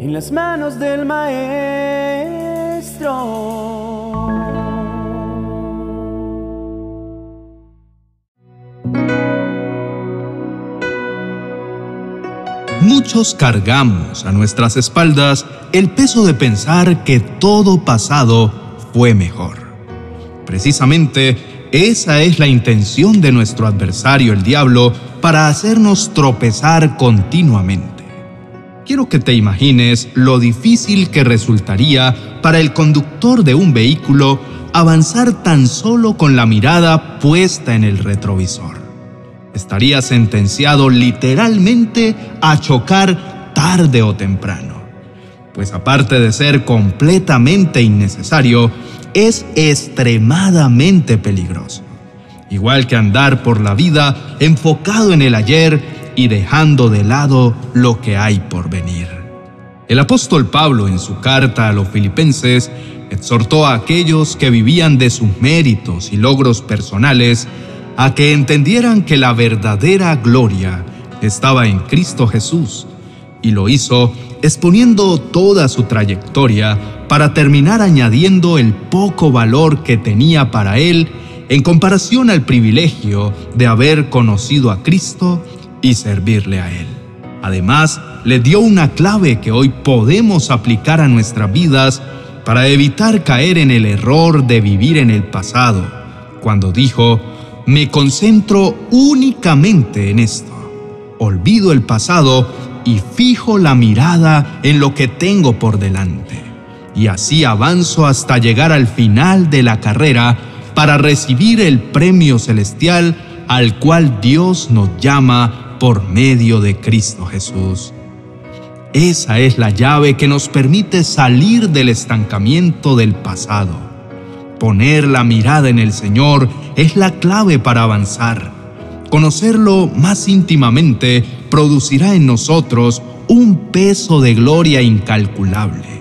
en las manos del Maestro. Muchos cargamos a nuestras espaldas el peso de pensar que todo pasado fue mejor. Precisamente esa es la intención de nuestro adversario el diablo para hacernos tropezar continuamente. Quiero que te imagines lo difícil que resultaría para el conductor de un vehículo avanzar tan solo con la mirada puesta en el retrovisor. Estaría sentenciado literalmente a chocar tarde o temprano, pues aparte de ser completamente innecesario, es extremadamente peligroso igual que andar por la vida enfocado en el ayer y dejando de lado lo que hay por venir. El apóstol Pablo en su carta a los filipenses exhortó a aquellos que vivían de sus méritos y logros personales a que entendieran que la verdadera gloria estaba en Cristo Jesús, y lo hizo exponiendo toda su trayectoria para terminar añadiendo el poco valor que tenía para él en comparación al privilegio de haber conocido a Cristo y servirle a Él. Además, le dio una clave que hoy podemos aplicar a nuestras vidas para evitar caer en el error de vivir en el pasado, cuando dijo, me concentro únicamente en esto, olvido el pasado y fijo la mirada en lo que tengo por delante, y así avanzo hasta llegar al final de la carrera para recibir el premio celestial al cual Dios nos llama por medio de Cristo Jesús. Esa es la llave que nos permite salir del estancamiento del pasado. Poner la mirada en el Señor es la clave para avanzar. Conocerlo más íntimamente producirá en nosotros un peso de gloria incalculable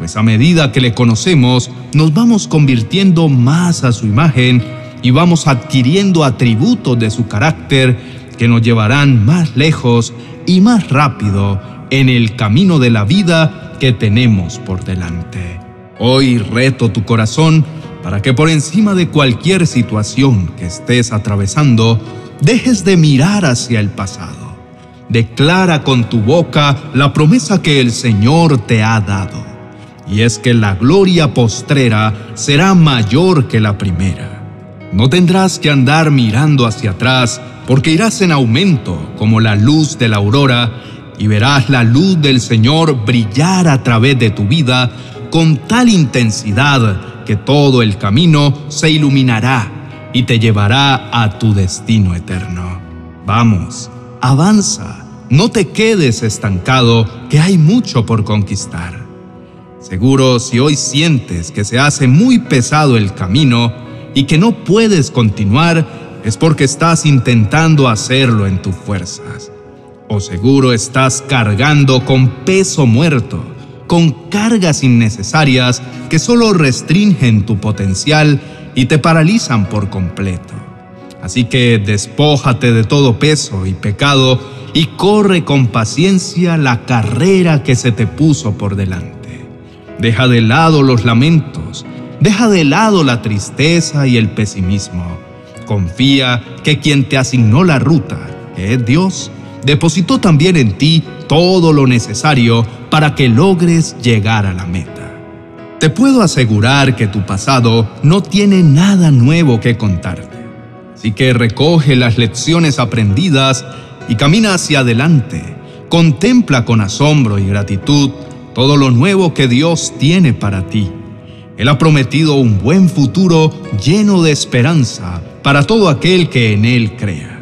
pues a medida que le conocemos, nos vamos convirtiendo más a su imagen y vamos adquiriendo atributos de su carácter que nos llevarán más lejos y más rápido en el camino de la vida que tenemos por delante. Hoy reto tu corazón para que por encima de cualquier situación que estés atravesando, dejes de mirar hacia el pasado. Declara con tu boca la promesa que el Señor te ha dado y es que la gloria postrera será mayor que la primera. No tendrás que andar mirando hacia atrás, porque irás en aumento como la luz de la aurora, y verás la luz del Señor brillar a través de tu vida con tal intensidad que todo el camino se iluminará y te llevará a tu destino eterno. Vamos, avanza, no te quedes estancado, que hay mucho por conquistar. Seguro si hoy sientes que se hace muy pesado el camino y que no puedes continuar, es porque estás intentando hacerlo en tus fuerzas. O seguro estás cargando con peso muerto, con cargas innecesarias que solo restringen tu potencial y te paralizan por completo. Así que despójate de todo peso y pecado y corre con paciencia la carrera que se te puso por delante. Deja de lado los lamentos, deja de lado la tristeza y el pesimismo. Confía que quien te asignó la ruta, que es Dios, depositó también en ti todo lo necesario para que logres llegar a la meta. Te puedo asegurar que tu pasado no tiene nada nuevo que contarte. Así que recoge las lecciones aprendidas y camina hacia adelante. Contempla con asombro y gratitud todo lo nuevo que Dios tiene para ti. Él ha prometido un buen futuro lleno de esperanza para todo aquel que en Él crea.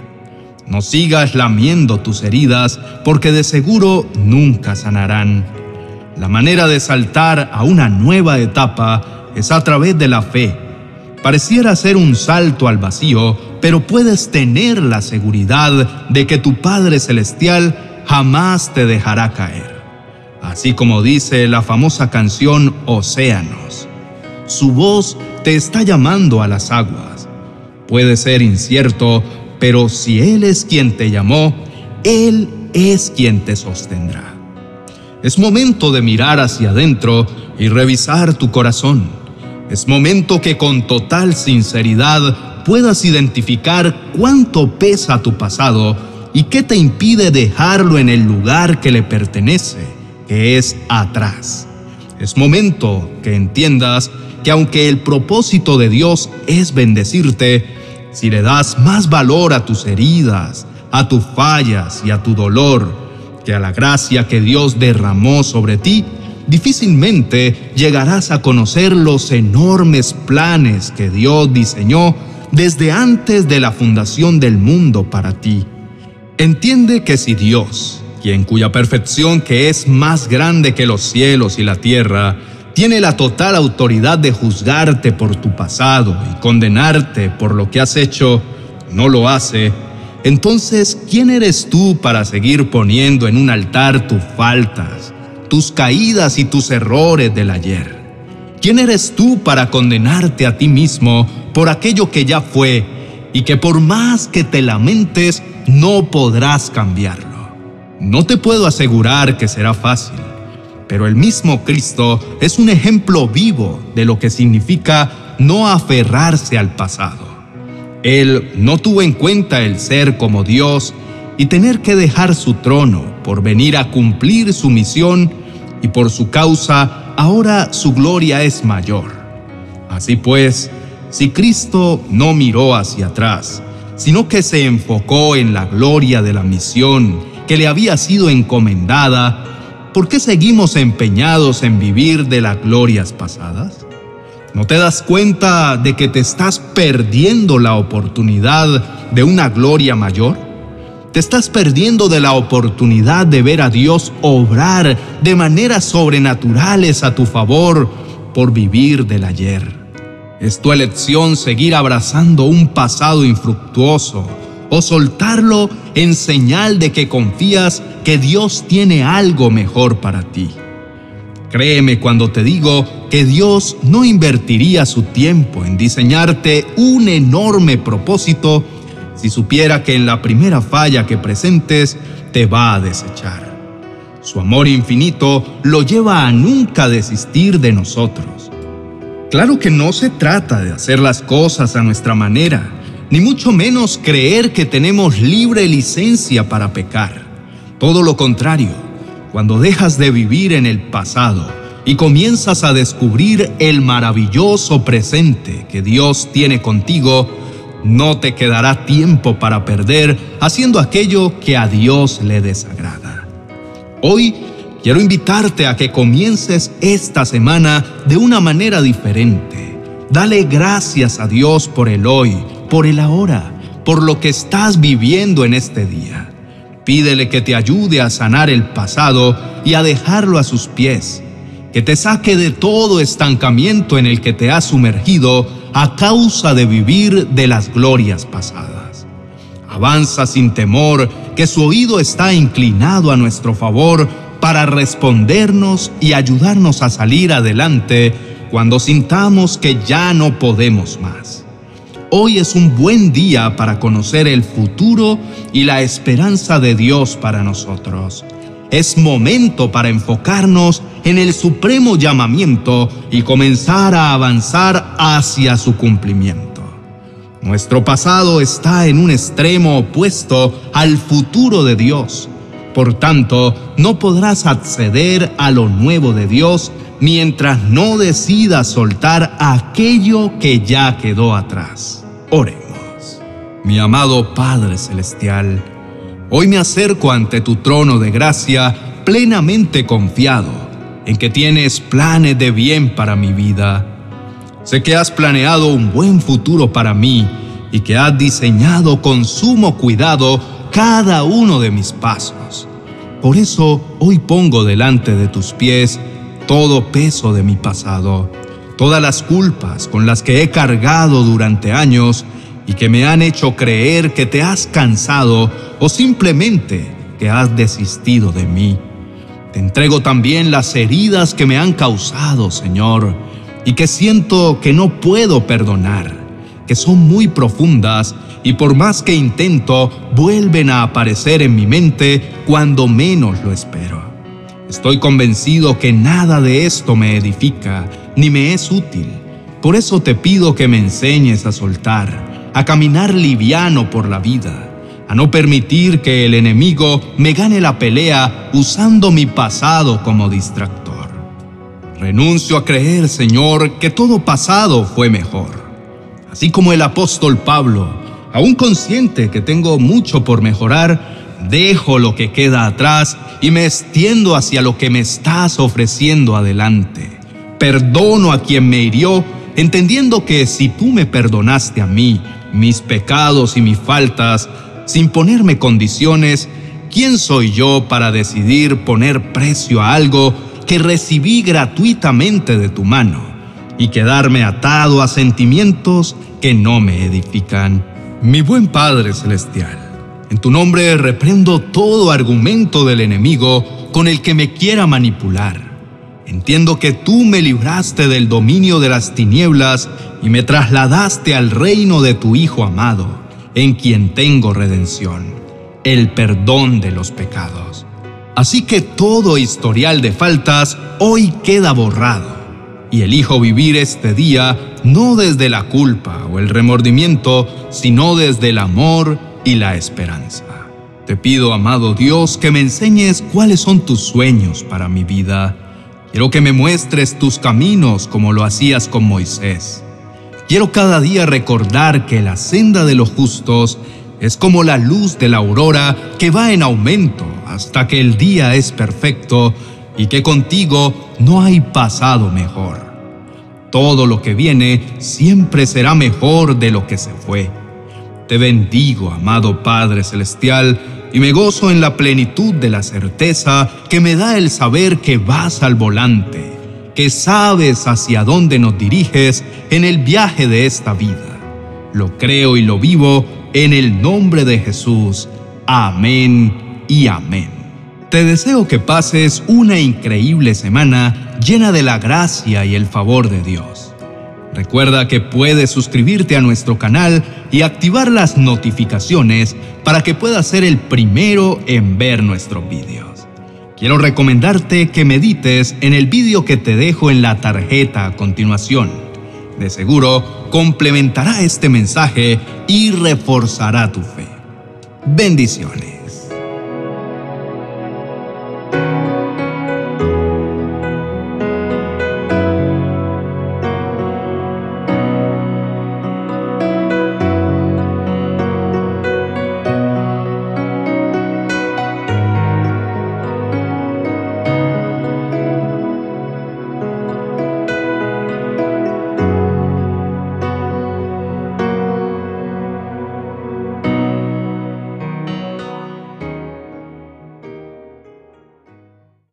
No sigas lamiendo tus heridas porque de seguro nunca sanarán. La manera de saltar a una nueva etapa es a través de la fe. Pareciera ser un salto al vacío, pero puedes tener la seguridad de que tu Padre Celestial jamás te dejará caer así como dice la famosa canción Océanos. Su voz te está llamando a las aguas. Puede ser incierto, pero si Él es quien te llamó, Él es quien te sostendrá. Es momento de mirar hacia adentro y revisar tu corazón. Es momento que con total sinceridad puedas identificar cuánto pesa tu pasado y qué te impide dejarlo en el lugar que le pertenece, que es atrás. Es momento que entiendas que aunque el propósito de Dios es bendecirte, si le das más valor a tus heridas, a tus fallas y a tu dolor, que a la gracia que Dios derramó sobre ti, difícilmente llegarás a conocer los enormes planes que Dios diseñó desde antes de la fundación del mundo para ti. Entiende que si Dios, quien cuya perfección que es más grande que los cielos y la tierra, tiene la total autoridad de juzgarte por tu pasado y condenarte por lo que has hecho, no lo hace, entonces, ¿quién eres tú para seguir poniendo en un altar tus faltas, tus caídas y tus errores del ayer? ¿Quién eres tú para condenarte a ti mismo por aquello que ya fue y que por más que te lamentes no podrás cambiarlo? No te puedo asegurar que será fácil pero el mismo Cristo es un ejemplo vivo de lo que significa no aferrarse al pasado. Él no tuvo en cuenta el ser como Dios y tener que dejar su trono por venir a cumplir su misión y por su causa ahora su gloria es mayor. Así pues, si Cristo no miró hacia atrás, sino que se enfocó en la gloria de la misión que le había sido encomendada, ¿por qué seguimos empeñados en vivir de las glorias pasadas? ¿No te das cuenta de que te estás perdiendo la oportunidad de una gloria mayor? Te estás perdiendo de la oportunidad de ver a Dios obrar de maneras sobrenaturales a tu favor por vivir del ayer. Es tu elección seguir abrazando un pasado infructuoso o soltarlo en señal de que confías que Dios tiene algo mejor para ti. Créeme cuando te digo que Dios no invertiría su tiempo en diseñarte un enorme propósito si supiera que en la primera falla que presentes te va a desechar. Su amor infinito lo lleva a nunca desistir de nosotros. Claro que no se trata de hacer las cosas a nuestra manera, ni mucho menos creer que tenemos libre licencia para pecar. Todo lo contrario, cuando dejas de vivir en el pasado y comienzas a descubrir el maravilloso presente que Dios tiene contigo, no te quedará tiempo para perder haciendo aquello que a Dios le desagrada. Hoy quiero invitarte a que comiences esta semana de una manera diferente. Dale gracias a Dios por el hoy por el ahora, por lo que estás viviendo en este día. Pídele que te ayude a sanar el pasado y a dejarlo a sus pies, que te saque de todo estancamiento en el que te has sumergido a causa de vivir de las glorias pasadas. Avanza sin temor, que su oído está inclinado a nuestro favor para respondernos y ayudarnos a salir adelante cuando sintamos que ya no podemos más. Hoy es un buen día para conocer el futuro y la esperanza de Dios para nosotros. Es momento para enfocarnos en el supremo llamamiento y comenzar a avanzar hacia su cumplimiento. Nuestro pasado está en un extremo opuesto al futuro de Dios. Por tanto, no podrás acceder a lo nuevo de Dios mientras no decidas soltar aquello que ya quedó atrás. Oremos. Mi amado Padre Celestial, hoy me acerco ante tu trono de gracia plenamente confiado en que tienes planes de bien para mi vida. Sé que has planeado un buen futuro para mí y que has diseñado con sumo cuidado cada uno de mis pasos. Por eso hoy pongo delante de tus pies todo peso de mi pasado, todas las culpas con las que he cargado durante años y que me han hecho creer que te has cansado o simplemente que has desistido de mí. Te entrego también las heridas que me han causado, Señor, y que siento que no puedo perdonar, que son muy profundas y por más que intento, vuelven a aparecer en mi mente cuando menos lo espero. Estoy convencido que nada de esto me edifica ni me es útil. Por eso te pido que me enseñes a soltar, a caminar liviano por la vida, a no permitir que el enemigo me gane la pelea usando mi pasado como distractor. Renuncio a creer, Señor, que todo pasado fue mejor. Así como el apóstol Pablo, aún consciente que tengo mucho por mejorar, dejo lo que queda atrás y me extiendo hacia lo que me estás ofreciendo adelante. Perdono a quien me hirió, entendiendo que si tú me perdonaste a mí, mis pecados y mis faltas, sin ponerme condiciones, ¿quién soy yo para decidir poner precio a algo que recibí gratuitamente de tu mano y quedarme atado a sentimientos que no me edifican? Mi buen Padre Celestial, en tu nombre reprendo todo argumento del enemigo con el que me quiera manipular. Entiendo que tú me libraste del dominio de las tinieblas y me trasladaste al reino de tu Hijo amado, en quien tengo redención, el perdón de los pecados. Así que todo historial de faltas hoy queda borrado y elijo vivir este día no desde la culpa o el remordimiento, sino desde el amor y la esperanza. Te pido, amado Dios, que me enseñes cuáles son tus sueños para mi vida. Quiero que me muestres tus caminos como lo hacías con Moisés. Quiero cada día recordar que la senda de los justos es como la luz de la aurora que va en aumento hasta que el día es perfecto y que contigo no hay pasado mejor. Todo lo que viene siempre será mejor de lo que se fue. Te bendigo, amado Padre Celestial, y me gozo en la plenitud de la certeza que me da el saber que vas al volante, que sabes hacia dónde nos diriges en el viaje de esta vida. Lo creo y lo vivo en el nombre de Jesús. Amén y amén. Te deseo que pases una increíble semana llena de la gracia y el favor de Dios. Recuerda que puedes suscribirte a nuestro canal y activar las notificaciones para que puedas ser el primero en ver nuestros vídeos. Quiero recomendarte que medites en el vídeo que te dejo en la tarjeta a continuación. De seguro complementará este mensaje y reforzará tu fe. Bendiciones.